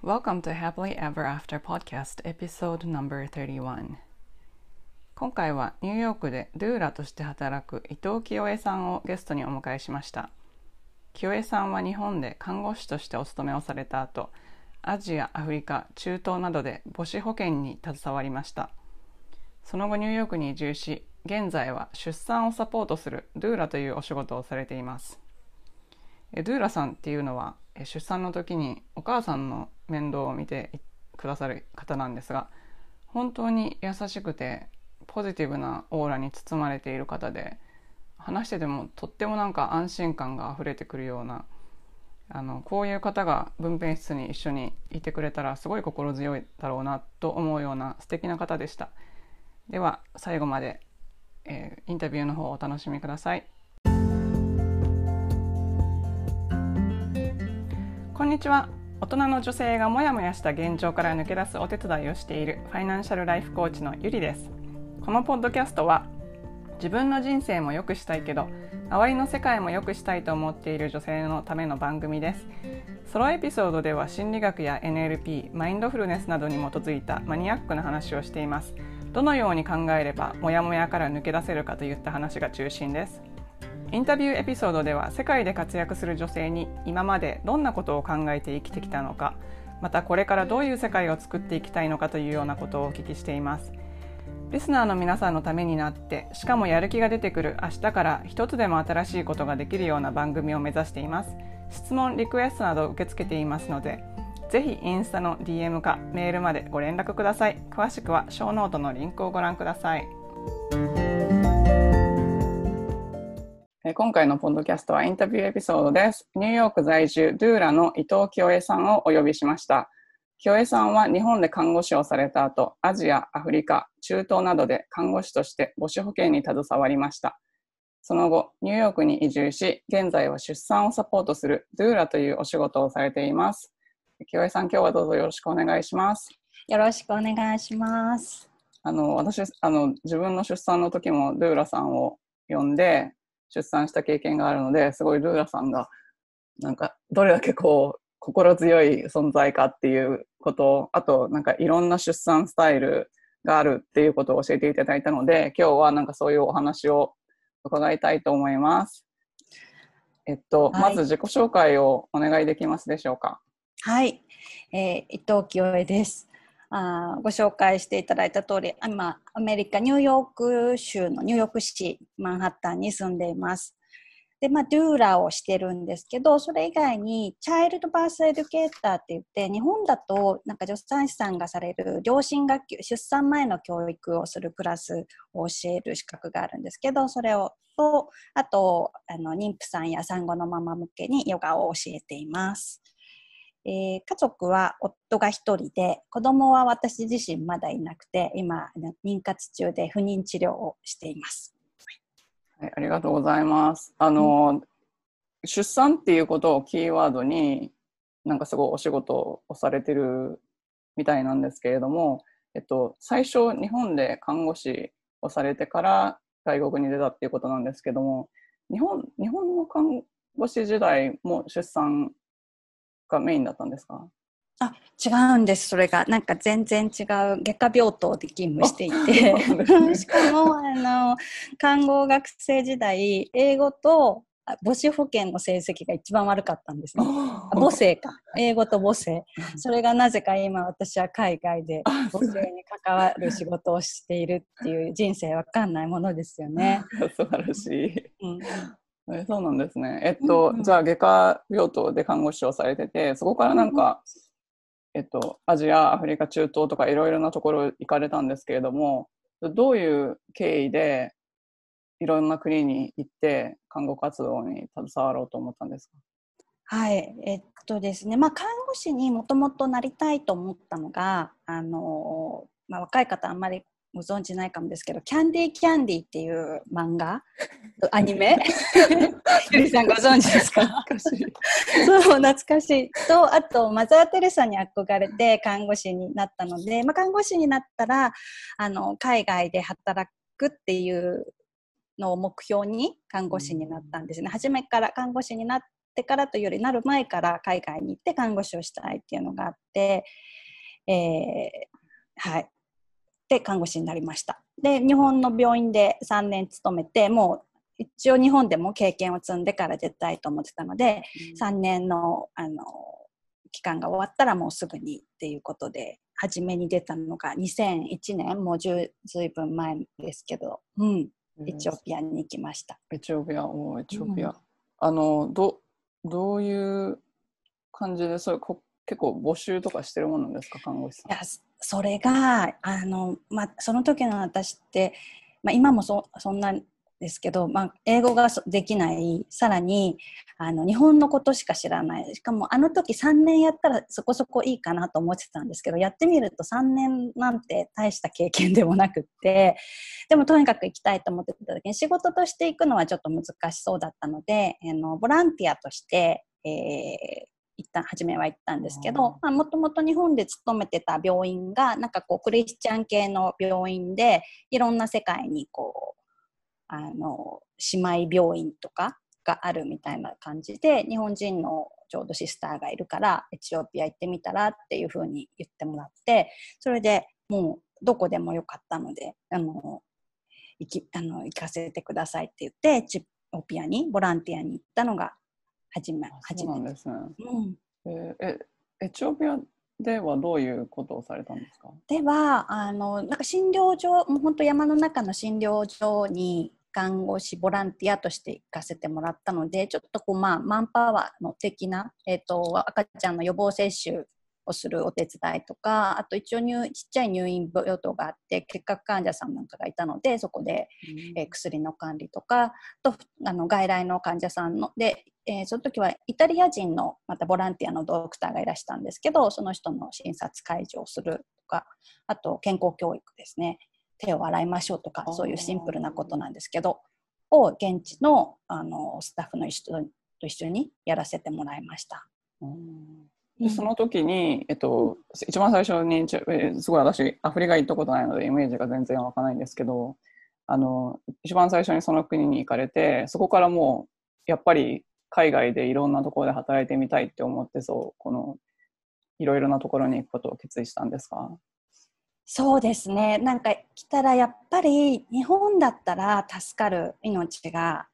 Welcome to Happily Ever After Podcast Episode No.31 今回はニューヨークでドゥーラとして働く伊藤清江さんをゲストにお迎えしました。清江さんは日本で看護師としてお勤めをされた後アジア、アフリカ、中東などで母子保健に携わりました。その後ニューヨークに移住し現在は出産をサポートするドゥーラというお仕事をされています。ドゥーラさんっていうのは出産の時にお母さんの面倒を見てくださる方なんですが本当に優しくてポジティブなオーラに包まれている方で話しててもとってもなんか安心感が溢れてくるようなあのこういう方が分娩室に一緒にいてくれたらすごい心強いだろうなと思うような素敵な方でした。では最後まで、えー、インタビューの方をお楽しみください。こんにちは。大人の女性がモヤモヤした現状から抜け出すお手伝いをしているファイナンシャルライフコーチのゆりです。このポッドキャストは自分の人生も良くしたいけど周りの世界も良くしたいと思っている女性のための番組です。ソロエピソードでは心理学や NLP マインドフルネスなどに基づいたマニアックな話をしています。どのように考えればモヤモヤから抜け出せるかといった話が中心です。インタビューエピソードでは世界で活躍する女性に今までどんなことを考えて生きてきたのかまたこれからどういう世界を作っていきたいのかというようなことをお聞きしています。リスナーの皆さんのためになってしかもやる気が出てくる明日から一つでも新しいことができるような番組を目指しています。質問リクエストなど受け付けていますのでぜひインスタの DM かメールまでご連絡ください。詳しくはショーノートのリンクをご覧ください。今回のポッドキャストはインタビューエピソードです。ニューヨーク在住、ドゥーラの伊藤清江さんをお呼びしました。清江さんは日本で看護師をされた後、アジア、アフリカ、中東などで看護師として母子保健に携わりました。その後、ニューヨークに移住し、現在は出産をサポートするドゥーラというお仕事をされています。清江さん、今日はどうぞよろしくお願いします。よろしくお願いします。あの私あの自分の出産の時もドゥーラさんを呼んで出産した経験があるのですごいルーラさんがなんかどれだけこう心強い存在かっていうことあとなんかいろんな出産スタイルがあるっていうことを教えていただいたので今日はなんかそういうお話を伺いたいと思います。えっと、はい、まず自己紹介をお願いできますでしょうか？はい、えー、伊藤清江です。あご紹介していただいた通り、今、アメリカ、ニューヨーク州のニューヨーク市、マンハッタンに住んでいます。で、まあ、ドゥーラーをしてるんですけど、それ以外に、チャイルドバースエデュケーターって言って、日本だと、なんか助産師さんがされる、両親学級、出産前の教育をするクラスを教える資格があるんですけど、それを、と、あと、あの、妊婦さんや産後のママ向けにヨガを教えています。えー、家族は夫が1人で子供は私自身まだいなくて今妊活中で不妊治療をしています。はい、ありがとうございます。あの、うん、出産っていうことをキーワードになんかすごいお仕事をされてるみたいなんですけれども、えっと、最初日本で看護師をされてから外国に出たっていうことなんですけども日本日本の看護師時代も出産がメインだったんですか？あ違うんです、それが。なんか全然違う、外科病棟で勤務していて、しかもあの看護学生時代、英語と母子保険の成績が一番悪かったんですね。母性か。英語と母性。それがなぜか今私は海外で母性に関わる仕事をしているっていう人生わかんないものですよね。素晴らしい。うんえそうなんですね。えっと、うんうん、じゃあ外科病棟で看護師をされてて、そこからなんか、うん、えっと、アジア、アフリカ、中東とかいろいろなところ行かれたんですけれども、どういう経緯でいろんな国に行って看護活動に携わろうと思ったんですか？はい、えっとですね、まあ、看護師にもともとなりたいと思ったのが、あのまあ、若い方あんまりご存知ないかもですけど、キャンディーキャンディーっていう漫画、アニメ？ゆりさんご存知ですか？懐かしい。そう、懐かしい。と、あと、マザー・テレサに憧れて看護師になったので、まあ、看護師になったら、あの、海外で働くっていうのを目標に看護師になったんですね。初めから看護師になっってからというよりなる前から海外に行って看護師をしたいっていうのがあって、えー、はい。で、看護師になりました。で、日本の病院で3年勤めて、もう一応日本でも経験を積んでから出たいと思ってたので、うん、3年のあの期間が終わったらもうすぐにっていうことで初めに出たのが2001年もうずいぶん前ですけど、うん、エチオピアに行きました。エチオピアおエチオピア、うん、あのどどういう感じでそれこ結構募集とかしてるものですか看護師さん。いやそれがあの、まその時の私って、ま今もそそんなですけど、ま、英語ができない。さらにあの日本のことしか知らない。しかもあの時3年やったらそこそこいいかなと思ってたんですけどやってみると3年なんて大した経験でもなくってでもとにかく行きたいと思ってた時に仕事として行くのはちょっと難しそうだったのであのボランティアとして、えー、一旦初めは行ったんですけどもともと日本で勤めてた病院がなんかこうクリスチャン系の病院でいろんな世界にこうあの姉妹病院とかがあるみたいな感じで日本人のちょうどシスターがいるからエチオピア行ってみたらっていうふうに言ってもらってそれでもうどこでもよかったのであの行きあの行かせてくださいって言ってエチオピアにボランティアに行ったのが初め初めですね。うん、えエチオピアではどういうことをされたんですか？ではあのなんか診療所もう本当山の中の診療所に看護師ボランティアとして行かせてもらったのでちょっとこう、まあ、マンパワーの的な、えーと、赤ちゃんの予防接種をするお手伝いとかあと一応入ちっちゃい入院病棟があって結核患者さんなんかがいたのでそこで、えー、薬の管理とかとあの外来の患者さんので、えー、その時はイタリア人のまたボランティアのドクターがいらしたんですけどその人の診察介助をするとかあと健康教育ですね。手を洗いましょうとかそういうシンプルなことなんですけどを現地のあのスタッフの人と一緒にやらせてもらいました。でその時に、えっと、一番最初にすごい私アフリカ行ったことないのでイメージが全然わかないんですけどあの一番最初にその国に行かれてそこからもうやっぱり海外でいろんなところで働いてみたいって思ってそうこのいろいろなところに行くことを決意したんですか？そうですね。なんか来たらやっぱり日本だったら助かる命が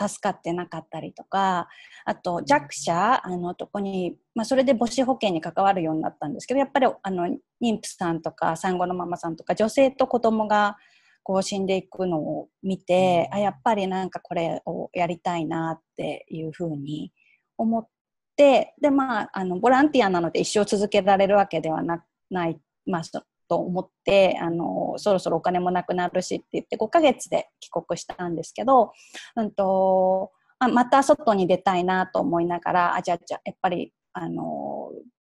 助かってなかったりとか、うん、あと弱者あのとこに、まあ、それで母子保険に関わるようになったんですけどやっぱりあの妊婦さんとか産後のママさんとか女性と子供がこう死んでいくのを見て、うん、あやっぱりなんかこれをやりたいなっていうふうに思ってでまああのボランティアなので一生続けられるわけではなない、まあ、と思ってあのそろそろお金もなくなるしって言って5ヶ月で帰国したんですけど、うんと、あまた外に出たいなと思いながらあじゃあじゃあやっぱりあの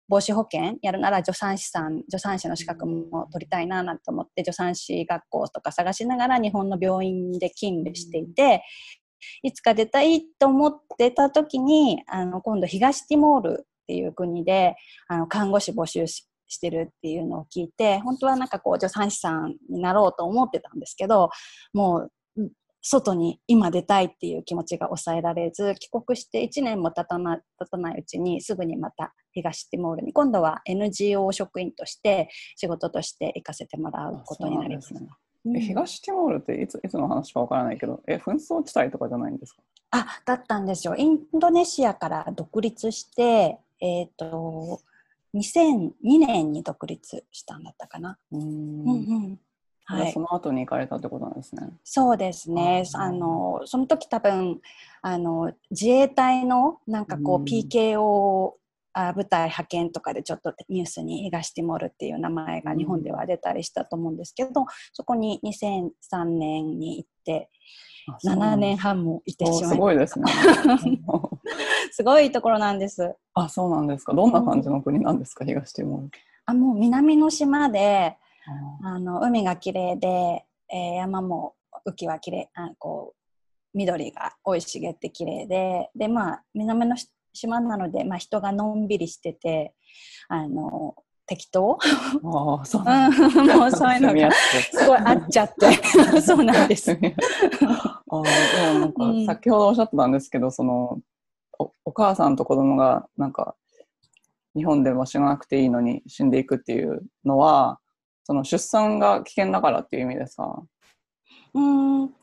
防止保険やるなら助産師さん助産師の資格も取りたいななんて思って助産師学校とか探しながら日本の病院で勤務していて、いつか出たいと思ってた時にあの今度東ティモールっていう国であの看護師募集ししてるっていうのを聞いて本当はなんかこう助産師さんになろうと思ってたんですけどもう外に今出たいっていう気持ちが抑えられず帰国して1年も経たな経たないうちにすぐにまた東ティモールに今度は NGO 職員として仕事として行かせてもらうことになります。ね。うん、東ティモールっていついつの話かわからないけどえ紛争地帯とかじゃないんですか？あだったんですよ。インドネシアから独立してえっ、ー、と2002年に独立したんだったかな。うんうんはい、その後に行かれたってことなんですね。そうですね。あのその時多分あの自衛隊のなんかこう PKO あ部隊派遣とかでちょっとニュースに東ティモールっていう名前が日本では出たりしたと思うんですけど、そこに2003年に行って7年半もいてしまいすごいですね。すごいところなんです。あ、そうなんですか。どんな感じの国なんですか、東ティモール。あ、もう南の島で、あの海が綺麗で、えー、山も雨季は綺麗あこう緑が生い茂って綺麗で、でまあ南の島なので、まあ人がのんびりしてて、あの適当ああ、そうなん もうそういうのがすごいあっちゃって そうなんです。あでもなんか先ほどおっしゃってたんですけど、そのおお母さんと子供がなんか日本で場所がなくていいのに死んでいくっていうのはその出産が危険だからっていう意味ですか？うん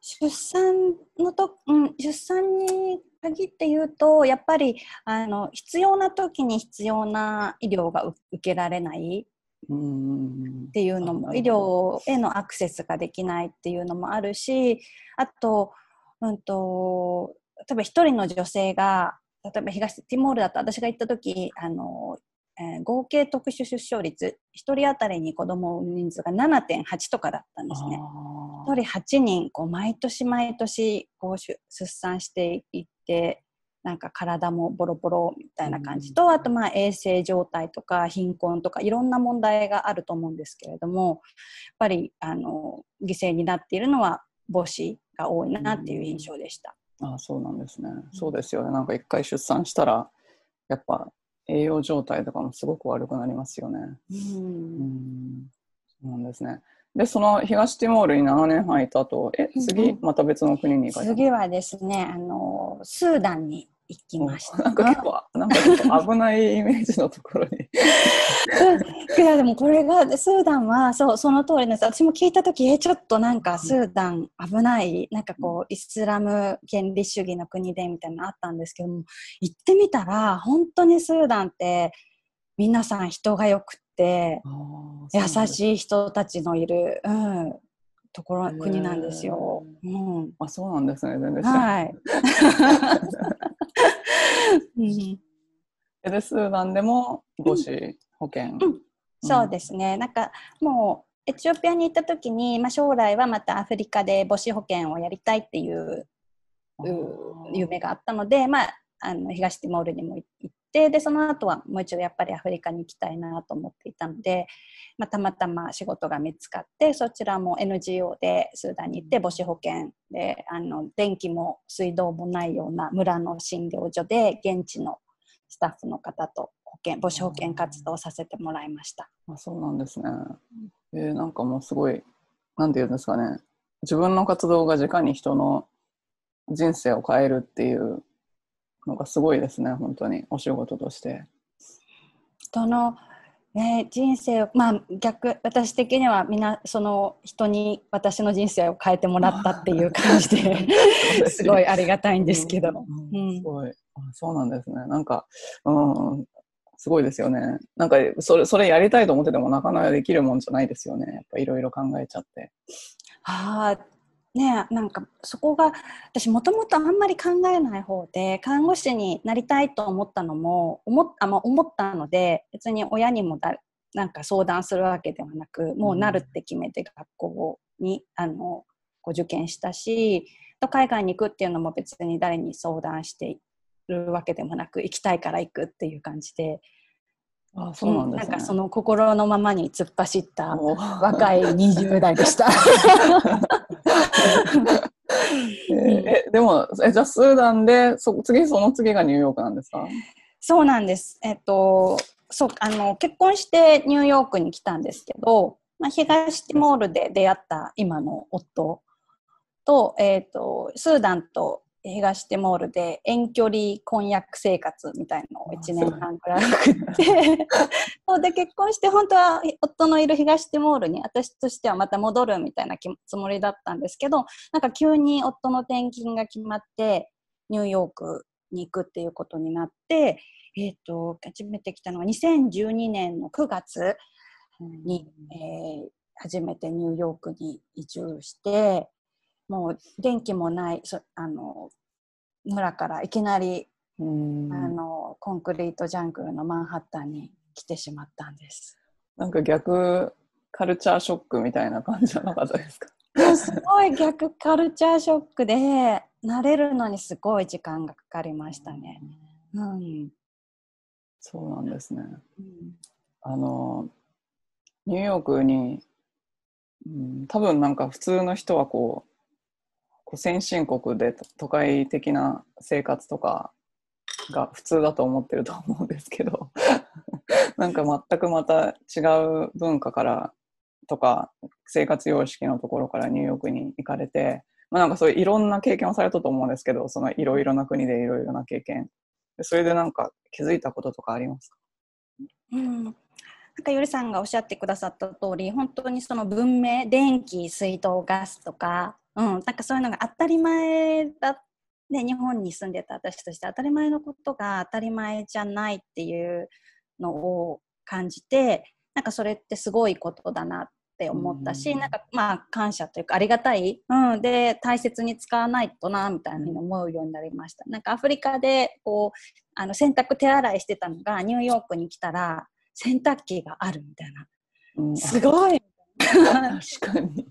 出産のと、うん、出産に限って言うとやっぱりあの必要な時に必要な医療が受けられないっていうのも医療へのアクセスができないっていうのもあるしあと,、うんと、例えば一人の女性が例えば東ティモールだと私が行った時あの、えー、合計特殊出生率1人当たりに子供を産む人数が7.8とかだったんですね。1人8人こう毎年毎年こう出産していってなんか体もボロボロみたいな感じと、あとまあ衛生状態とか貧困とかいろんな問題があると思うんですけれどもやっぱりあの犠牲になっているのは母子が多いなっていう印象でした。ああそうなんですね。そうですよね。なんか一回出産したらやっぱ栄養状態とかもすごく悪くなりますよね。うん、うんそうなんですね。で、その東ティモールに7年半いた後、え、次、また別の国に行かれた次はですね、あの、スーダンに行きました。なんか結構、なんか危ないイメージのところに。いや、でもこれが、スーダンは、そう、その通りです。私も聞いたとき、え、ちょっとなんかスーダン危ない、なんかこう、イスラム原理主義の国でみたいなのあったんですけども、行ってみたら、本当にスーダンって、皆さん人がよくて優しい人たちのいる、うん、ところ国なんですよ。うん、あそうなんですね全然はい。でスーダンでも母子保険、うん、そうですね。なんかもうエチオピアに行った時に、まあ、将来はまたアフリカで母子保険をやりたいっていう夢があったので、まあ、あの東ティモールにも行ってでその後はもう一度やっぱりアフリカに行きたいなと思っていたので、まあ、たまたま仕事が見つかってそちらも NGO でスーダンに行って母子保険であの電気も水道もないような村の診療所で現地のスタッフの方と保険母子保険活動をさせてもらいました。あそうなんですね、えー、なんかもうすごいなんて言うんですかね。自分の活動が直に人の人生を変えるっていうのがすごいですね本当にお仕事として。人の、ね、人生をまあ逆私的にはみんなその人に私の人生を変えてもらったっていう感じで すごいありがたいんですけど。すごいあそうなんですねなんか、うん、すごいですよね。なんかそれそれやりたいと思っててもなかなかできるもんじゃないですよね。やっぱいろいろ考えちゃって。ああねなんかそこが私もともとあんまり考えない方で看護師になりたいと思ったのも思あ、まあ、思ったので別に親にもだなんか相談するわけではなくもうなるって決めて学校にあのこう受験したしと海外に行くっていうのも別に誰に相談してるわけでもなく行きたいから行くっていう感じで。あそうなんです、ね、なんかその心のままに突っ走った若い20代でした。えでもえじゃあスーダンでそ次その次がニューヨークなんですか？そうなんです。えっとそうあの結婚してニューヨークに来たんですけど、まあ、東ティモールで出会った今の夫と,、えっとスーダンと東ティモールで遠距離婚約生活みたいのを1年半くらい送って そうで結婚して本当は夫のいる東ティモールに私としてはまた戻るみたいなつもりだったんですけどなんか急に夫の転勤が決まってニューヨークに行くっていうことになって、えーと、初めて来たのは2012年の9月に、えー、初めてニューヨークに移住してもう電気もないそあの村からいきなりあのコンクリートジャングルのマンハッタンに来てしまったんです。なんか逆カルチャーショックみたいな感じじゃなかったですか？すごい逆カルチャーショックで慣れるのにすごい時間がかかりましたね。うん、そうなんですね。うん、あのニューヨークに、うん、多分なんか普通の人はこうこう先進国で都会的な生活とかが普通だと思ってると思うんですけど なんか全くまた違う文化からとか生活様式のところからニューヨークに行かれてまあ、なんかそういういろんな経験をされたと思うんですけど、そのいろいろな国でいろいろな経験。それでなんか気づいたこととかありますか？うんなんかよりさんがおっしゃってくださった通り本当にその文明電気水道ガスとか、うん、なんかそういうのが当たり前だね、日本に住んでた私として当たり前のことが当たり前じゃないっていうのを感じてなんかそれってすごいことだなって思ったし、うん、なんかまあ感謝というかありがたい、うん、で大切に使わないとなみたいに思うようになりました。なんかアフリカでこうあの洗濯手洗いしてたのがニューヨークに来たら洗濯機があるみたいな、うん、すごい。確かに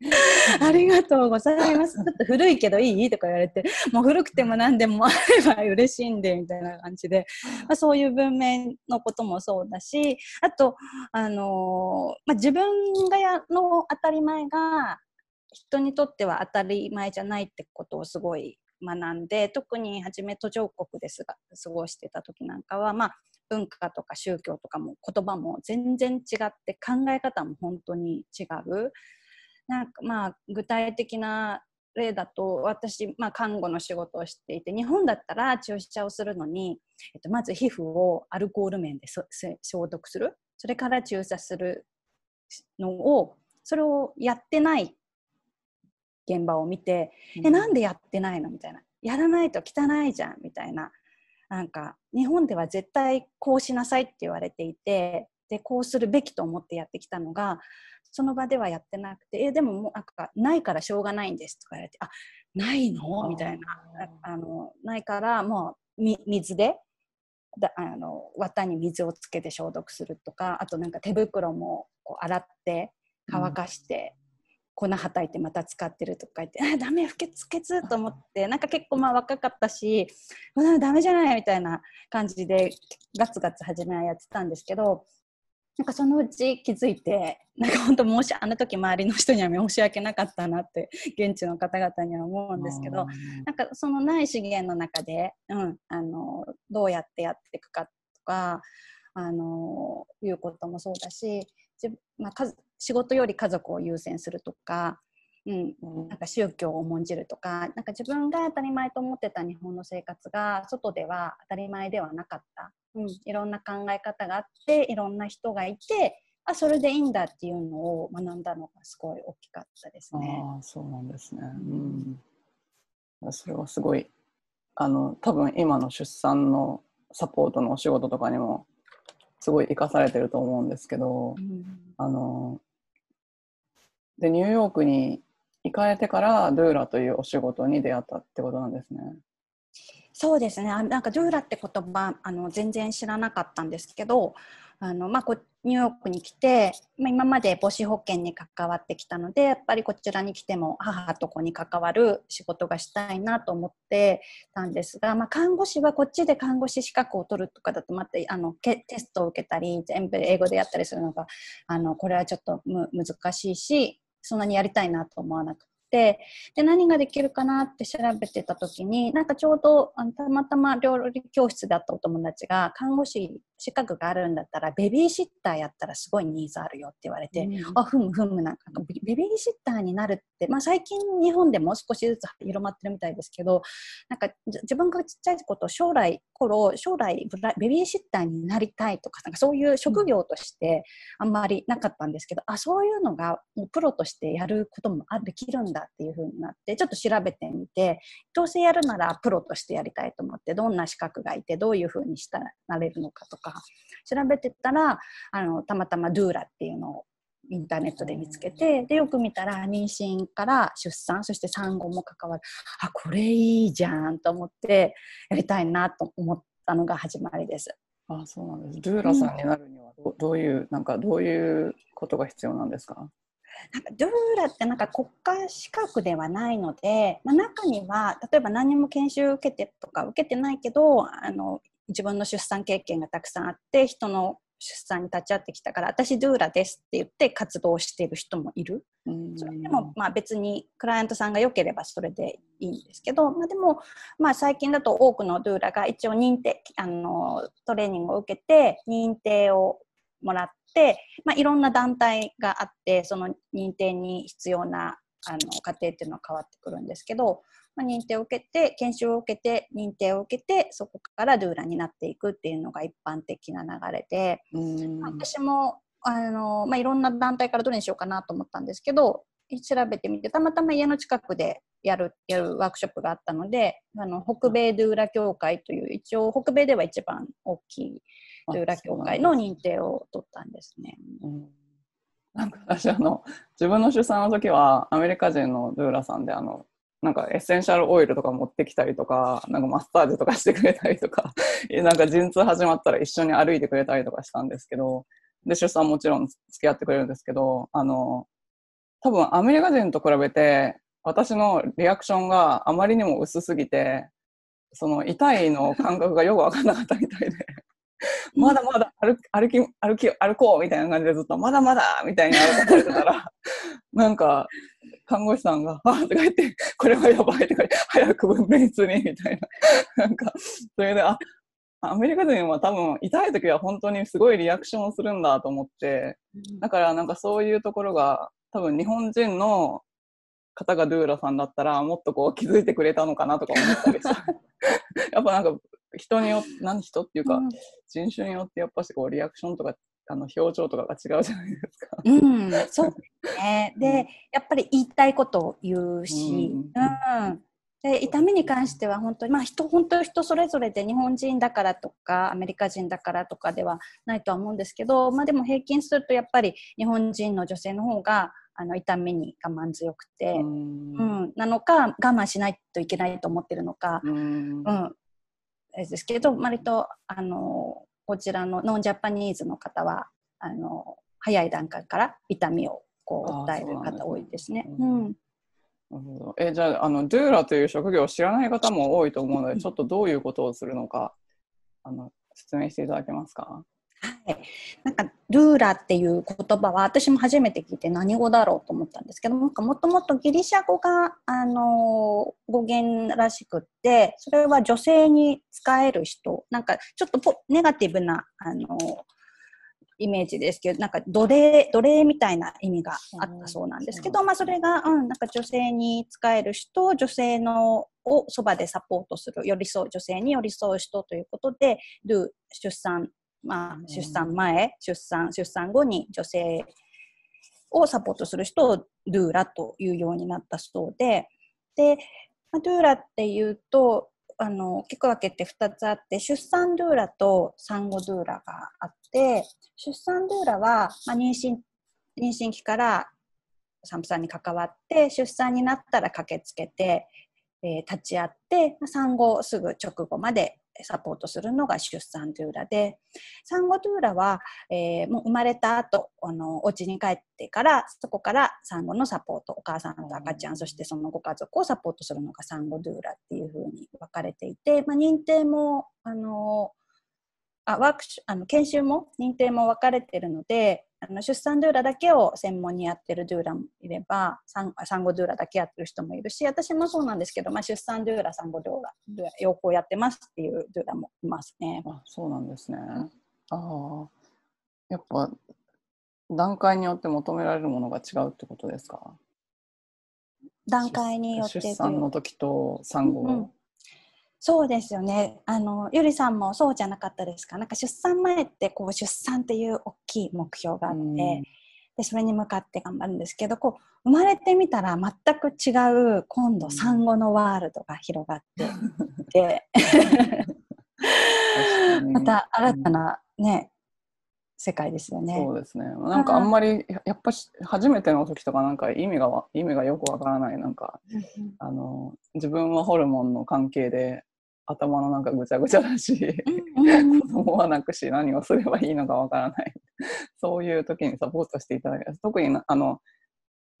ありがとうございます。ちょっと古いけどいい？とか言われて、もう古くても何でもあれば嬉しいんで、みたいな感じで、まあ、そういう文面のこともそうだし、あと、あのー、まあ、自分がやの当たり前が人にとっては当たり前じゃないってことをすごい学んで、特に初め途上国ですが過ごしてた時なんかは、まあ、文化とか宗教とかも言葉も全然違って考え方も本当に違う。なんかまあ具体的な例だと私、まあ、看護の仕事をしていて日本だったら注射をするのに、えっと、まず皮膚をアルコール面で消毒する。それから注射するのをそれをやってない現場を見て、うん、えなんでやってないのみたいな。やらないと汚いじゃんみたいな。なんか日本では絶対こうしなさいって言われていてでこうするべきと思ってやってきたのがその場ではやってなくて、えでももうなんかないからしょうがないんですとか言われて、あないの？みたいな。あの、ないからもう水でだあの綿に水をつけて消毒するとか、あとなんか手袋もこう洗って乾かして、粉はたいてまた使ってるとか言って「あダメ不潔不潔」と思ってなんか結構まあ若かったし「ダメじゃない」みたいな感じでガツガツ初めはやってたんですけどなんかそのうち気づいてなんか本当申しあの時周りの人には申し訳なかったなって現地の方々には思うんですけどなんかそのない資源の中で、うん、あのどうやってやっていくかとかあのいうこともそうだしじ、まあ、仕事より家族を優先するとかうん、なんか宗教を重んじるとかなんか自分が当たり前と思ってた日本の生活が外では当たり前ではなかった、うん、いろんな考え方があっていろんな人がいてあそれでいいんだっていうのを学んだのがすごい大きかったですね。あそうなんですね、うん、それはすごいあの多分今の出産のサポートのお仕事とかにもすごい生かされてると思うんですけど、うん、あのでニューヨークに行かれてからドゥーラというお仕事に出会ったってことなんですね。そうですね。なんかドゥーラって言葉あの全然知らなかったんですけどあの、まあ、こニューヨークに来て、まあ、今まで母子保険に関わってきたのでやっぱりこちらに来ても母と子に関わる仕事がしたいなと思ってたんですが、まあ、看護師はこっちで看護師資格を取るとかだとまたあのテストを受けたり全部英語でやったりするのがあのこれはちょっと難しいしそんなにやりたいなと思わなくてで何ができるかなって調べてた時になんかちょうどあのたまたま料理教室だったお友達が看護師資格があるんだったらベビーシッターやったらすごいニーズあるよって言われて、うん、あふむふむなんかベビーシッターになるって、まあ、最近日本でも少しずつ広まってるみたいですけどなんか自分がちっちゃいこと将来頃将来ベビーシッターになりたいとかなんかそういう職業としてあんまりなかったんですけど、うん、あそういうのがもうプロとしてやることもできるんだっていう風になってちょっと調べてみてどうせやるならプロとしてやりたいと思ってどんな資格がいてどういう風にしたなれるのかとか調べてたらあのたまたまドゥーラっていうのをインターネットで見つけてでよく見たら妊娠から出産そして産後も関わるあこれいいじゃんと思ってやりたいなと思ったのが始まりです。あそうなんです。ドゥーラさんになるにはど,、うどういうなんかどういうことが必要なんですか？なんかドゥーラってなんか国家資格ではないので、まあ、中には例えば何も研修受けてとか受けてないけどあの自分の出産経験がたくさんあって人の出産に立ち会ってきたから私ドゥーラですって言って活動している人もいる、うん、それでもまあ別にクライアントさんが良ければそれでいいんですけど、まあ、でもまあ最近だと多くのドゥーラが一応認定あのトレーニングを受けて認定をもらって、まあ、いろんな団体があってその認定に必要なあの過程っていうのは変わってくるんですけど、まあ、認定を受けて研修を受けて認定を受けてそこからドゥーラになっていくっていうのが一般的な流れで、私もあの、まあ、いろんな団体からどれにしようかなと思ったんですけど調べてみてたまたま家の近くでやるやるワークショップがあったのであの北米ドゥーラ協会という一応北米では一番大きいドゥーラ協会の認定を取ったんですね。なんか私あの自分の出産の時はアメリカ人のドゥーラさんであのなんかエッセンシャルオイルとか持ってきたりとかなんかマッサージとかしてくれたりとか なんか陣痛始まったら一緒に歩いてくれたりとかしたんですけどで出産もちろん付き合ってくれるんですけどあの多分アメリカ人と比べて私のリアクションがあまりにも薄すぎてその痛いの感覚がよく分かんなかったみたいで まだまだ歩歩き、歩き、歩こうみたいな感じでずっと、まだまだみたいに歩かれてたら、なんか、看護師さんが、あとか言って、これはやばいとか、早く分娩室に、みたいな。なんか、それで、あ、アメリカ人は多分痛い時は本当にすごいリアクションをするんだと思って、だからなんかそういうところが多分日本人の方がドゥーラさんだったらもっとこう気づいてくれたのかなとか思ったりした。やっぱなんか人によって何人っていうか、うん、人種によってやっぱしこうリアクションとかあの表情とかが違うじゃないですか。うん、そうね。で、やっぱり言いたいことを言うし、うん、うんで痛みに関しては本当に、まあ人、本当人それぞれで日本人だからとかアメリカ人だからとかではないとは思うんですけど、まあ、でも平均するとやっぱり日本人の女性の方があの痛みに我慢強くて、うん、うん、なのか我慢しないといけないと思ってるのか、うん、うん、ですけど割とあのこちらのノンジャパニーズの方はあの早い段階から痛みをこう訴える方多いですね。うん、なるほど。えじゃああのドゥーラという職業を知らない方も多いと思うので、ちょっとどういうことをするのかあの説明していただけますか？はい、なんかルーラっていう言葉は私も初めて聞いて何語だろうと思ったんですけどもともとギリシャ語があの語源らしくってそれは女性に使える人なんかちょっとネガティブなあのイメージですけどなんか奴隷奴隷みたいな意味があったそうなんですけど、まあ、それが、うん、なんか女性に使える人女性のをそばでサポートする寄り添う女性に寄り添う人ということでドゥ出産まあ、出産前、出産、出産後に女性をサポートする人をドゥーラというようになったそうで、で、ドゥーラっていうと、あの、大きく分けて2つあって、出産ドゥーラと産後ドゥーラがあって、出産ドゥーラは、まあ、妊娠、妊娠期から産婦さんに関わって、出産になったら駆けつけて、えー、立ち会って、産後すぐ直後までサポートするのが出産ドゥーラで。産後ドゥーラは、えー、もう生まれた後あのお家に帰ってからそこから産後のサポートお母さんと赤ちゃんそしてそのご家族をサポートするのが産後ドゥーラっていうふうに分かれていて、まあ、認定もあのあワークあの研修も認定も分かれてるのであの出産ドゥーラだけを専門にやってるドゥーラもいれば産後ドゥーラだけやってる人もいるし私もそうなんですけど、まあ、出産ドゥーラ産後ドゥーラドゥーラ両方やってますっていうドゥーラもいますね。あそうなんですね。ああ。やっぱ段階によって求められるものが違うってことですか？段階によって出産の時と産後、そうですよね。あの、ゆりさんもそうじゃなかったですか？なんか出産前ってこう出産っていう大きい目標があって、うん、で、それに向かって頑張るんですけど、こう、生まれてみたら全く違う、今度産後のワールドが広がってで、また新たなね、世界ですよね。そうですね。なんかあんまり、やっぱし初めての時とかなんか意味が意味がよくわからないなんか、あの自分はホルモンの関係で頭のなんかぐちゃぐちゃだし、子供はなくし何をすればいいのかわからない。そういう時にサポートしていただいて特にあの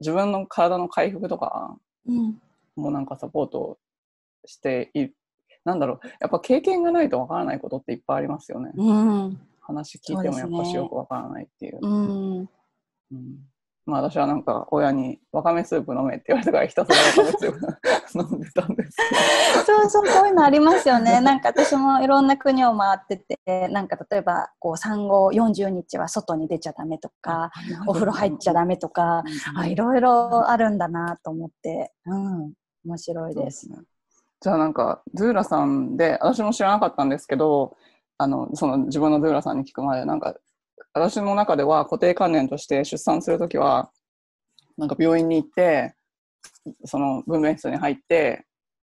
自分の体の回復とかもなんかサポートしていなんだろうやっぱ経験がないとわからないことっていっぱいありますよね。うん、話聞いてもやっぱしよくわからないっていう。う、ね、うん、まあ私はなんか親にわかめスープ飲めって言われたからひたすらわかめスープ飲んでたんです そうそう、そういうのありますよね。なんか私もいろんな国を回ってて、なんか例えばこう産後40日は外に出ちゃダメとか、お風呂入っちゃダメとか、あいろいろあるんだなと思って、うん、面白いです。ね。じゃあなんかドゥーラさんで私も知らなかったんですけどあのその自分のドゥーラさんに聞くまでなんか私の中では固定観念として出産するときはなんか病院に行ってその分娩室に入って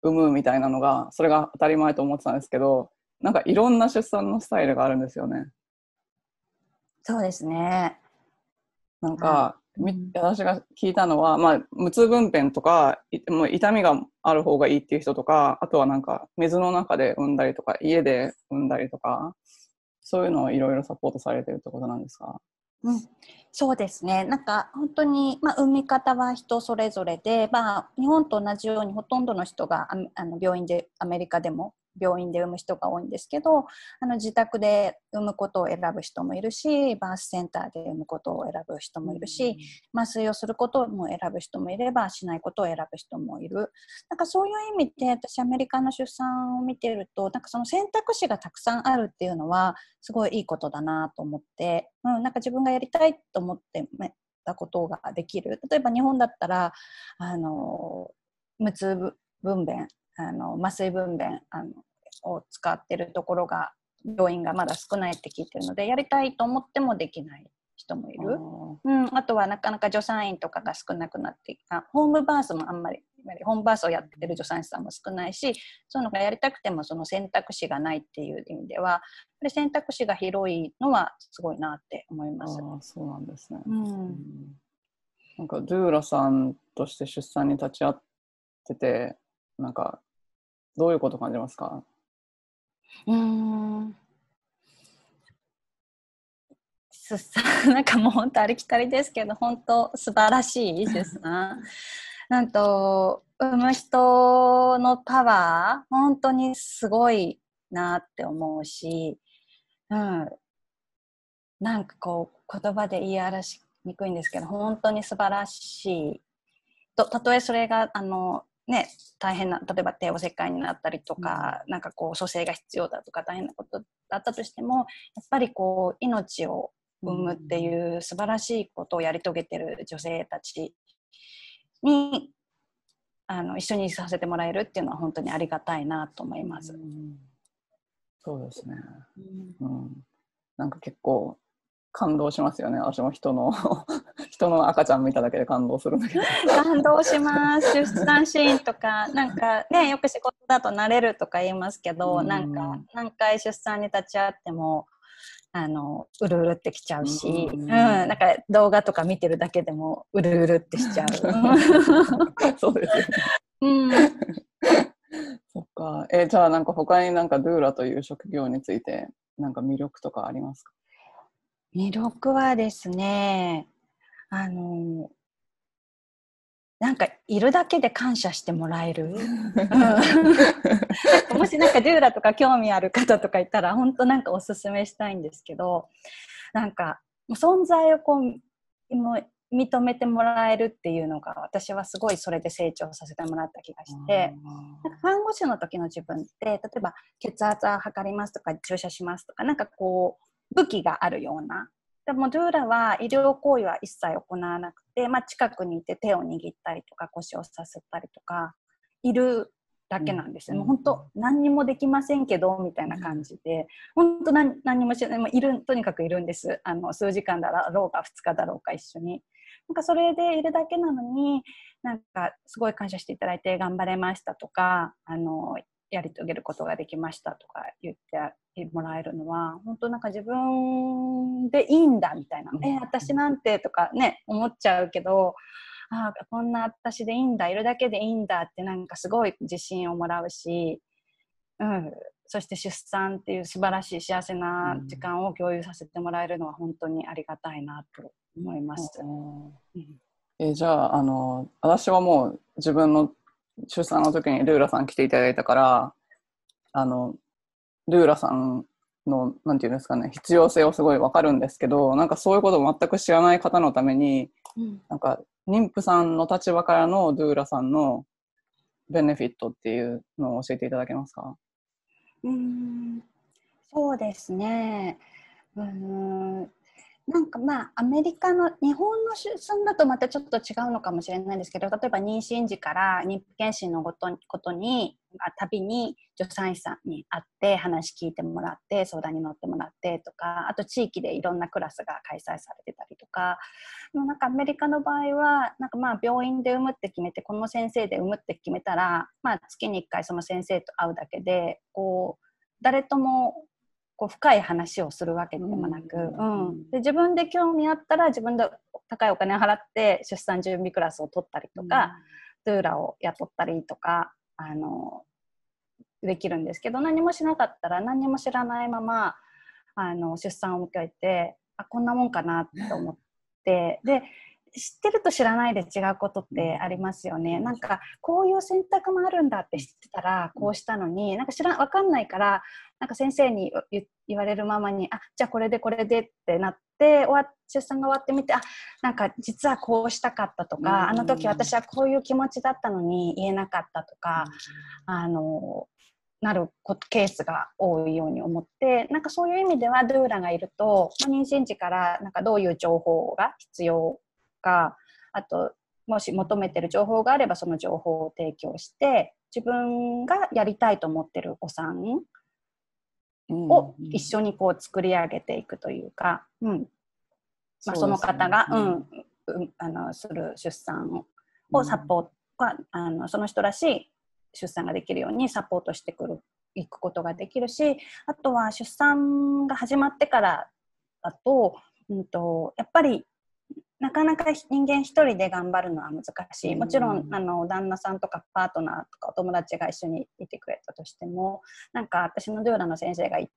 産むみたいなのがそれが当たり前と思ってたんですけどなんかいろんな出産のスタイルがあるんですよね。そうですね。なんか、みうん私が聞いたのは、まあ、無痛分娩とかいもう痛みがある方がいいっていう人とかあとはなんか水の中で産んだりとか家で産んだりとかそういうのをいろいろサポートされてるってことなんですか？うん、そうですね。なんか本当に、まあ、産み方は人それぞれで、まあ、日本と同じようにほとんどの人がああの病院でアメリカでも病院で産む人が多いんですけどあの自宅で産むことを選ぶ人もいるしバースセンターで産むことを選ぶ人もいるし、麻酔をすることも選ぶ人もいればしないことを選ぶ人もいる。なんかそういう意味で私アメリカの出産を見てるとなんかその選択肢がたくさんあるっていうのはすごいいいことだなと思って、うん、なんか自分がやりたいと思ってたことができる。例えば日本だったらあの無痛分娩あの麻酔分娩あのを使ってるところが病院がまだ少ないって聞いてるのでやりたいと思ってもできない人もいる。うん、あとはなかなか助産院とかが少なくなってあホームバースもあんまりホームバースをやってる助産師さんも少ないしそういうのがやりたくてもその選択肢がないっていう意味ではやっぱり選択肢が広いのはすごいなって思います。そうなんですね、うんうんなんかドゥーラさんとして出産に立ち会っててなんかどういうこと感じますか？うーん。出産 なんかもう本当ありきたりですけど本当素晴らしい出産な。んと産む人のパワー本当にすごいなって思うし、うん、なんかこう言葉で言い表しにくいんですけど本当に素晴らしい。とたとえそれがあのね大変な例えば帝王切開になったりとか、なんかこう蘇生が必要だとか大変なことだったとしてもやっぱりこう命を産むっていう素晴らしいことをやり遂げてる女性たちにあの一緒にさせてもらえるっていうのは本当にありがたいなと思います。うん。そうですね、うん、なんか結構感動しますよね私も人の人の赤ちゃん見ただけで感動するんだけど。感動します。出産シーンとかなんかね よく仕事だと慣れるとか言いますけど、うん。なんか何回出産に立ち会ってもあのうるうるってきちゃうし、ううんん。なんか動画とか見てるだけでもうるうるってしちゃう。そうですよね。うん。そっか。えじゃあなんか他になんかドゥーラという職業についてなんか魅力とかありますか？魅力はですねあのなんかいるだけで感謝してもらえる、うん もしなんかデューラとか興味ある方とかいたら本当なんかおすすめしたいんですけどなんか存在をこうもう認めてもらえるっていうのが私はすごいそれで成長させてもらった気がして。なんか看護師の時の自分って例えば血圧は測りますとか注射しますとかなんかこう武器があるようなでもドゥーラは医療行為は一切行わなくて、まあ、近くにいて手を握ったりとか腰をさせたりとかいるだけなんですよ、うん。もう本当何にもできませんけどみたいな感じで。本当何何にもしない。もういるとにかくいるんです。あの数時間だろうが2日だろうか一緒に。なんかそれでいるだけなのになんかすごい感謝していただいて頑張れましたとかあのやり遂げることができましたとか言ってもらえるのは本当なんか自分でいいんだみたいな、うん。え私なんてとかね思っちゃうけどああこんな私でいいんだいるだけでいいんだってなんかすごい自信をもらうし、うん、そして出産っていう素晴らしい幸せな時間を共有させてもらえるのは本当にありがたいなと思います。うんうん。えじゃああの私はもう自分の出産の時にルーラさん来ていただいたからあのルーラさんのなんていうんですかね必要性をすごいわかるんですけどなんかそういうことを全く知らない方のためにうん。なんか妊婦さんの立場からのドゥーラさんのベネフィットっていうのを教えていただけますか？うーん。そうですね。うーんなんかまあアメリカの日本の出産だとまたちょっと違うのかもしれないんですけど例えば妊娠時から妊婦検診のことにあたびに助産師さんに会って話聞いてもらって相談に乗ってもらってとかあと地域でいろんなクラスが開催されてたりとかなんかアメリカの場合はなんかまあ病院で産むって決めてこの先生で産むって決めたら、まあ、月に1回その先生と会うだけでこう誰ともこう深い話をするわけでもなく、ううんんで自分で興味あったら自分で高いお金を払って出産準備クラスを取ったりとか、ドゥーラを雇ったりとかあのできるんですけど何もしなかったら何も知らないままあの出産を迎えてあこんなもんかなと思ってで知ってると知らないで違うことってありますよね。なんかこういう選択もあるんだって知ってたらこうしたのになんか知ら分かんないからなんか先生に言言われるままにあじゃあこれでこれでってなって終わ出産が終わってみてあなんか実はこうしたかったとか、うんあの時私はこういう気持ちだったのに言えなかったとか、あのなるケースが多いように思ってなんかそういう意味ではドゥーラがいるとまあ妊娠時からなんかどういう情報が必要かあともし求めてる情報があればその情報を提供して自分がやりたいと思ってるお産を一緒にこう作り上げていくというか、うん。まあ、その方が、うん。うんあのする出産をサポート、あのその人らしい出産ができるようにサポートしてくるいくことができるしあとは出産が始まってからだと,、うん、とやっぱりなかなか人間一人で頑張るのは難しい。もちろんあの旦那さんとかパートナーとかお友達が一緒にいてくれたとしてもなんか私のドゥーラの先生がい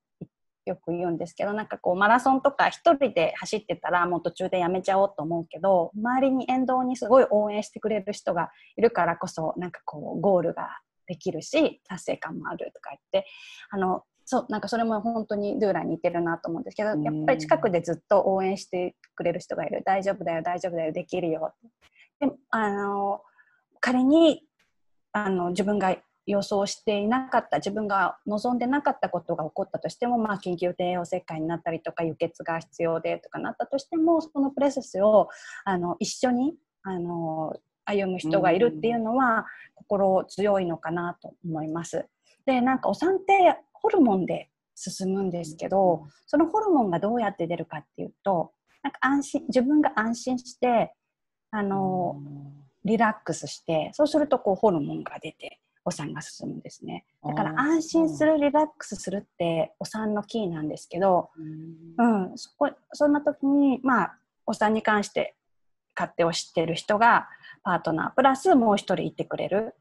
よく言うんですけどなんかこうマラソンとか一人で走ってたらもう途中でやめちゃおうと思うけど周りに沿道にすごい応援してくれる人がいるからこそなんかこうゴールができるし達成感もあるとか言ってあのそうなんかそれも本当にドゥーラに似てるなと思うんですけどやっぱり近くでずっと応援してくれる人がいる。大丈夫だよ大丈夫だよできるよであの仮にあの自分が予想していなかった自分が望んでなかったことが起こったとしても、まあ、緊急帝王切開になったりとか輸血が必要でとかなったとしてもそのプロセスをあの一緒にあの歩む人がいるっていうのは心強いのかなと思います。でなんかお産ってホルモンで進むんですけどそのホルモンがどうやって出るかっていうとなんか安心自分が安心してあのリラックスしてそうするとこうホルモンが出てお産が進むんですね。だから安心するリラックスするってお産のキーなんですけど、うん、そこそんな時にまあお産に関して勝手を知ってる人がパートナープラスもう一人いてくれる。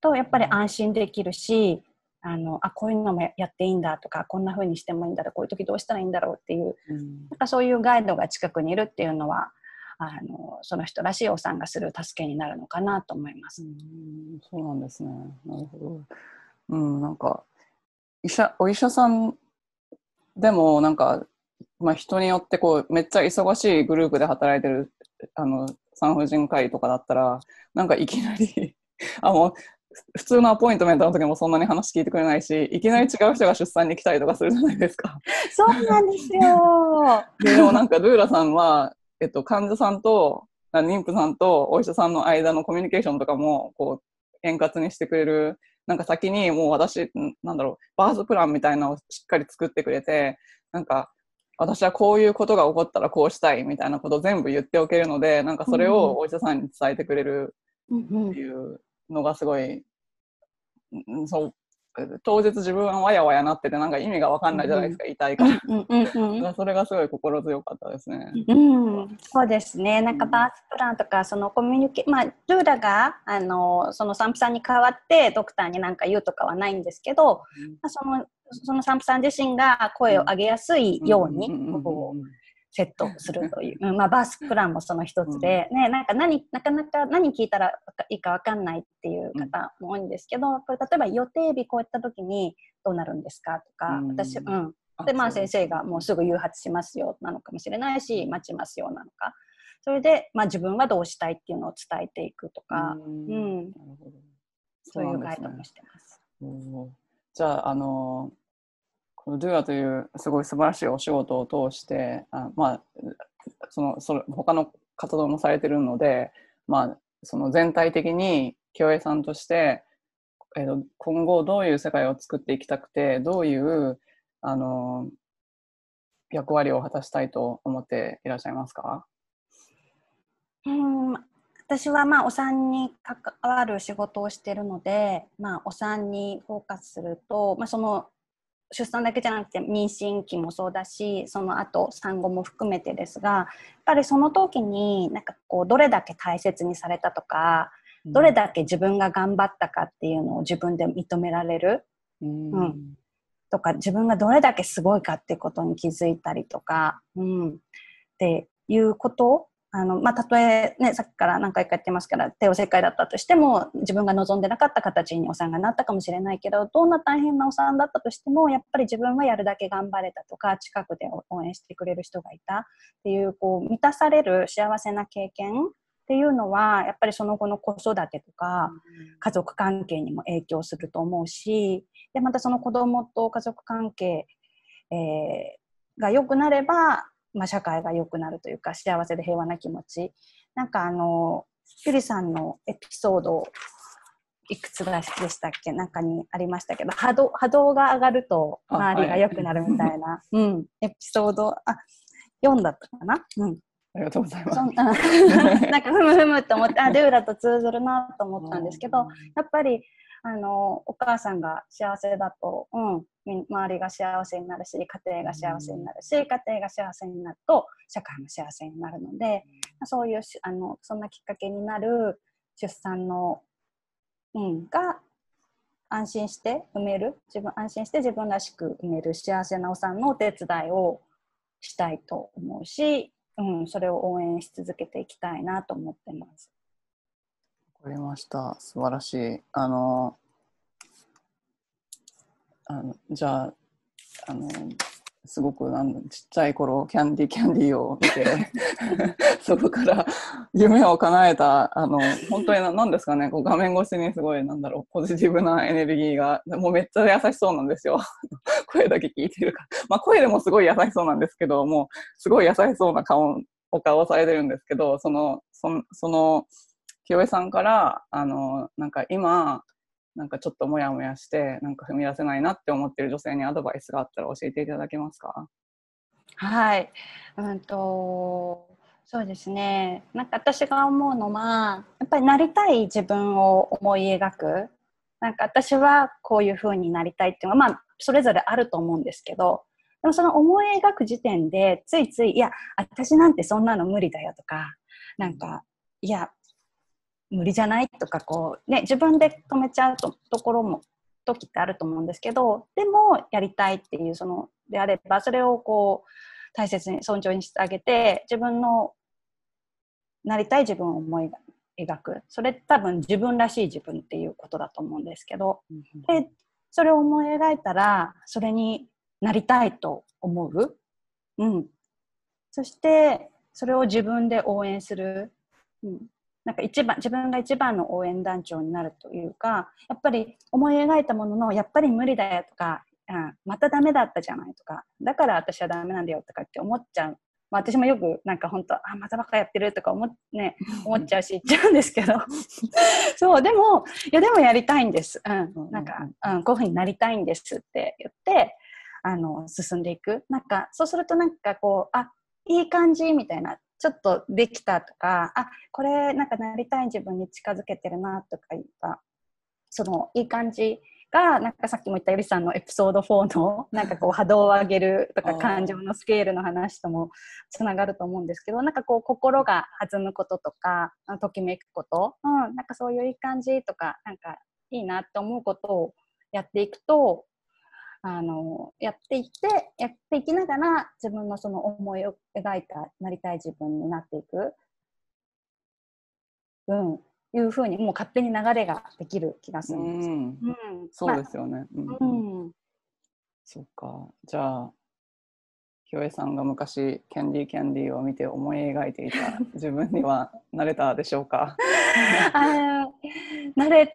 とやっぱり安心できるしあのあこういうのもやっていいんだとかこんな風にしてもいいんだとこういう時どうしたらいいんだろうっていう、なんかそういうガイドが近くにいるっていうのはあのその人らしいお産がする助けになるのかなと思います。うんそうなんですね。なるほど。うん、なんか医者お医者さんでもなんかまあ人によってこうめっちゃ忙しいグループで働いてるあの産婦人科医とかだったらなんかいきなり あもう普通のアポイントメントの時もそんなに話聞いてくれないしいきなり違う人が出産に来たりとかするじゃないですか。そうなんですよ。で でもなんかルーラさんは、えっと、患者さんとあ妊婦さんとお医者さんの間のコミュニケーションとかもこう円滑にしてくれるなんか先にもう私んなんだろうバースプランみたいなのをしっかり作ってくれてなんか私はこういうことが起こったらこうしたいみたいなことを全部言っておけるのでなんかそれをお医者さんに伝えてくれるうんうんっていうのがすごい、うんそう当日自分はわやわやなっててなんか意味が分かんないじゃないですか、痛いから。うんうんうんだからそれがすごい心強かったですね。うん、そうですね。なんかバースプランとか、そのコミュニケまあ、ルーラが、あの、その産婦さんに代わって、ドクターに何か言うとかはないんですけど、まあ、その、その産婦さん自身が声を上げやすいように、セットするという、うんまあ、バースプランもその一つで、ね、なんか何、なかなか何聞いたらいいか分かんないっていう方も多いんですけど、これ例えば予定日こういった時にどうなるんですかとか、うん。私、うん。で、まあ先生がもうすぐ誘発しますよなのかもしれないし、待ちますよなのか。それで、まあ、自分はどうしたいっていうのを伝えていくとか、ううん。んなるほど。そういうガイドもしてます。じゃあ、あのこの DOA というすごい素晴らしいお仕事を通して、あまあ、そのそれ他の活動もされてるので、まあ、その全体的に京平さんとして、えーと今後どういう世界を作っていきたくて、どういう、あの役割を果たしたいと思っていらっしゃいますか？うん私はまあお産に関わる仕事をしているので、まあ、お産にフォーカスすると、まあ、その出産だけじゃなくて妊娠期もそうだしその後産後も含めてですがやっぱりその時になんかこうどれだけ大切にされたとかどれだけ自分が頑張ったかっていうのを自分で認められるうん。うん。とか自分がどれだけすごいかっていうことに気づいたりとか、うん、っていうことあの、まあ、たとえ、ね、さっきから何回か言ってますから帝王切開だったとしても自分が望んでなかった形にお産がなったかもしれないけどどんな大変なお産だったとしてもやっぱり自分はやるだけ頑張れたとか近くで応援してくれる人がいたっていうこう満たされる幸せな経験っていうのはやっぱりその後の子育てとか家族関係にも影響すると思うしでまたその子供と家族関係、えーが良くなれば、まあ、社会が良くなるというか幸せで平和な気持ち。なんかあのゆりさんのエピソードいくつでしたっけ？中にありましたけど波動波動が上がるとあ周りが良くなるみたいな、うん、エピソードあ読んだったかな、うん、ありがとうございます。そ。ん ななんかふむふむと思ってあデューラと通ずるなと思ったんですけどやっぱりあのお母さんが幸せだと、うん、み周りが幸せになるし家庭が幸せになるし家庭が幸せになると社会も幸せになるのでそういうしあのそんなきっかけになる出産の、うん、が安心して産める自分安心して自分らしく産める幸せなお産のお手伝いをしたいと思うし、うん、それを応援し続けていきたいなと思ってます。わかりました。素晴らしい。あの、あのじゃあ、あの、すごくなんちっちゃい頃、キャンディーキャンディーを見て、そこから夢を叶えた、あの、本当にななんですかね、こう画面越しにすごい、なんだろう、ポジティブなエネルギーが、もうめっちゃ優しそうなんですよ。声だけ聞いてるから。まあ声でもすごい優しそうなんですけど、もうすごい優しそうな顔、お顔をされてるんですけど、その、その、その清江さんから、あの、なんか今、なんかちょっともやもやして、なんか踏み出せないなって思ってる女性にアドバイスがあったら教えていただけますか？はい、うんとそうですね。なんか私が思うのはやっぱりなりたい自分を思い描く。なんか私はこういう風になりたいっていうのはまあそれぞれあると思うんですけどでもその思い描く時点でついついいや私なんてそんなの無理だよとかなんかいや無理じゃない？とかこう、ね、自分で止めちゃうとところも時ってあると思うんですけどでもやりたいっていうそのであればそれをこう大切に尊重にしてあげて自分のなりたい自分を思い描く。それ多分自分らしい自分っていうことだと思うんですけどでそれを思い描いたらそれになりたいと思う、うん、そしてそれを自分で応援する、うん、なんか一番自分が一番の応援団長になるというかやっぱり思い描いたもののやっぱり無理だよとか、うん、またダメだったじゃないとかだから私はダメなんだよとかって思っちゃう、まあ、私もよくなんか本当あまたばっかやってるとか思,、ね、思っちゃうし言っちゃうんですけど。そうでもいやでもやりたいんです、うん、なんか、うん、こういうふうになりたいんですって言ってあの進んでいく。なんかそうするとなんかこうあいい感じみたいなちょっとできたとかあこれなんかなりたい自分に近づけてるなとかいうかそのいい感じがなんかさっきも言ったゆりさんのエピソード4のなんかこう波動を上げるとか感情のスケールの話ともつながると思うんですけどなんかこう心が弾むこととかときめくこと、うん、なんかそういういい感じとかなんかいいなって思うことをやっていくとあのやっていってやっていきながら自分のその思いを描いたなりたい自分になっていく、うん、いうふうにもう勝手に流れができる気がするんです。うん、うん、そうですよね。うん。まあうん。そっか。じゃあ、清江さんが昔キャンディーキャンディーを見て思い描いていた自分にはなれたでしょうか？あ慣れ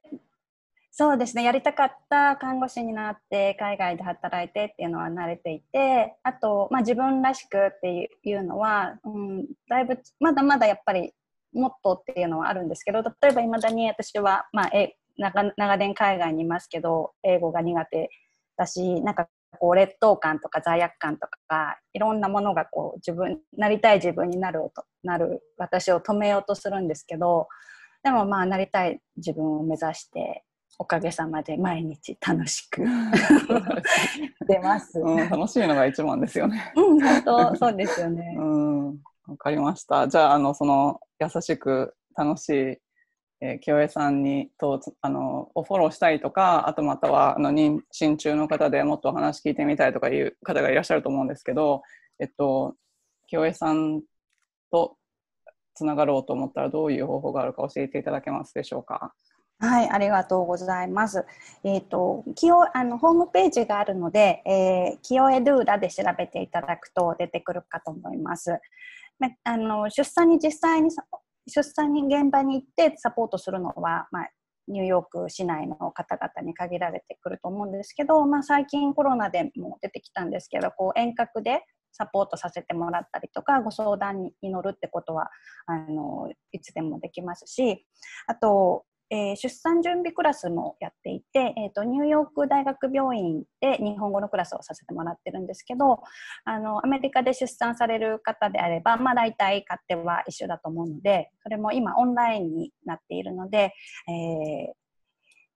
そうですね。やりたかった看護師になって海外で働いてっていうのは慣れていてあと、まあ、自分らしくっていうのは、うん、だいぶまだまだやっぱりもっとっていうのはあるんですけど例えばいまだに私は、まあ、え長長年海外にいますけど英語が苦手だしなんかこう劣等感とか罪悪感とかいろんなものがこう自分なりたい自分になるとなる私を止めようとするんですけどでもまあなりたい自分を目指しておかげさまで毎日楽しく 出ます、うん、楽しいのが一番ですよね。うん、本当そうですよね。うん、わかりました。じゃああのその優しく楽しいえー、清江さんにとあのをフォローしたいとかあとまたはあの妊娠中の方でもっとお話聞いてみたいとかいう方がいらっしゃると思うんですけど、えっと、清江さんとつながろうと思ったらどういう方法があるか教えていただけますでしょうか？はい、ありがとうございます。えっ、ー、と、清あのホームページがあるので、えー、清江ドゥーラで調べていただくと出てくるかと思います。あの出産に実際に出産に現場に行ってサポートするのは、まあ、ニューヨーク市内の方々に限られてくると思うんですけど、まあ、最近コロナでも出てきたんですけどこう遠隔でサポートさせてもらったりとかご相談に乗るってことはあのいつでもできますしあとえー、出産準備クラスもやっていて、えーと、ニューヨーク大学病院で日本語のクラスをさせてもらってるんですけどあのアメリカで出産される方であれば、まあ、大体勝手は一緒だと思うのでそれも今オンラインになっているので、えー、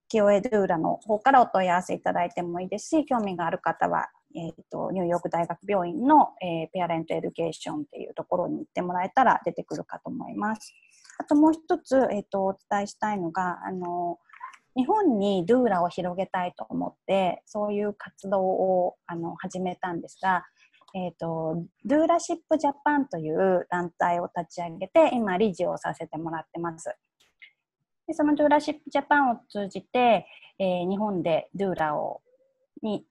キオエドゥーラの方からお問い合わせいただいてもいいですし興味がある方はえーと、ニューヨーク大学病院の、えー、ペアレントエデュケーションっていうところに行ってもらえたら出てくるかと思います。あともう一つ、えーと、お伝えしたいのがあの日本にドゥーラを広げたいと思ってそういう活動をあの始めたんですが、えーと、ドゥーラシップジャパンという団体を立ち上げて今理事をさせてもらってます。でそのドゥーラシップジャパンを通じて、えー、日本でドゥーラをに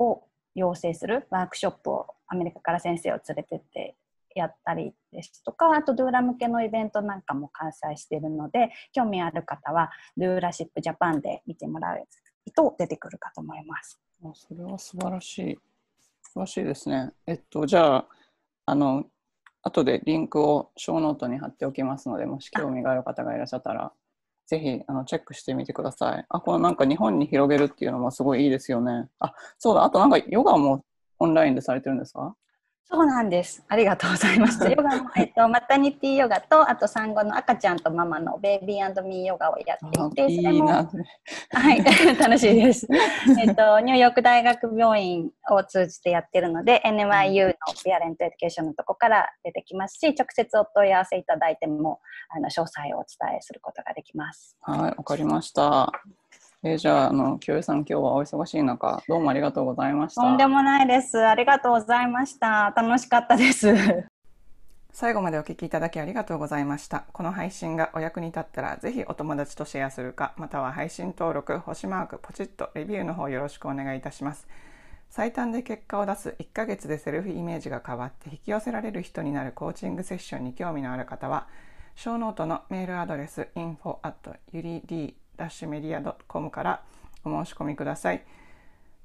を養成するワークショップをアメリカから先生を連れてってやったりですとかあとドゥーラ向けのイベントなんかも開催しているので興味ある方はドゥーラシップジャパンで見てもらうと出てくるかと思います。それは素晴らしい素晴らしいですね。えっとじゃああの後でリンクをショーノートに貼っておきますのでもし興味がある方がいらっしゃったらぜひあのチェックしてみてください。あ、このなんか日本に広げるっていうのもすごいいいですよね。あ、そうだ、あとなんかヨガもオンラインでされてるんですか？そうなんです。ありがとうございます。ヨガの、えっと、マタニティヨガと、あと産後の赤ちゃんとママのベイビーミーヨガをやっていて、それも、はい、楽しいです。えっと、ニューヨーク大学病院を通じてやってるので、NYU のピアレントエデュケーションのとこから出てきますし、直接お問い合わせいただいても、あの、詳細をお伝えすることができます。はい、わかりました。えー、じゃあ、あの、清江さん、今日はお忙しい中、どうもありがとうございました。とんでもないです。ありがとうございました。楽しかったです。最後までお聞きいただきありがとうございました。この配信がお役に立ったら、ぜひお友達とシェアするか、または配信登録、星マーク、ポチッとレビューの方よろしくお願いいたします。最短で結果を出す1ヶ月でセルフイメージが変わって引き寄せられる人になるコーチングセッションに興味のある方は、ショーノートのメールアドレス info at yuri ダッシュメディア .com からお申し込みください。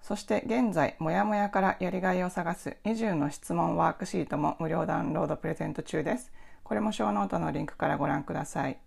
そして現在、もやもやからやりがいを探す20の質問ワークシートも無料ダウンロードプレゼント中です。これもショーノートのリンクからご覧ください。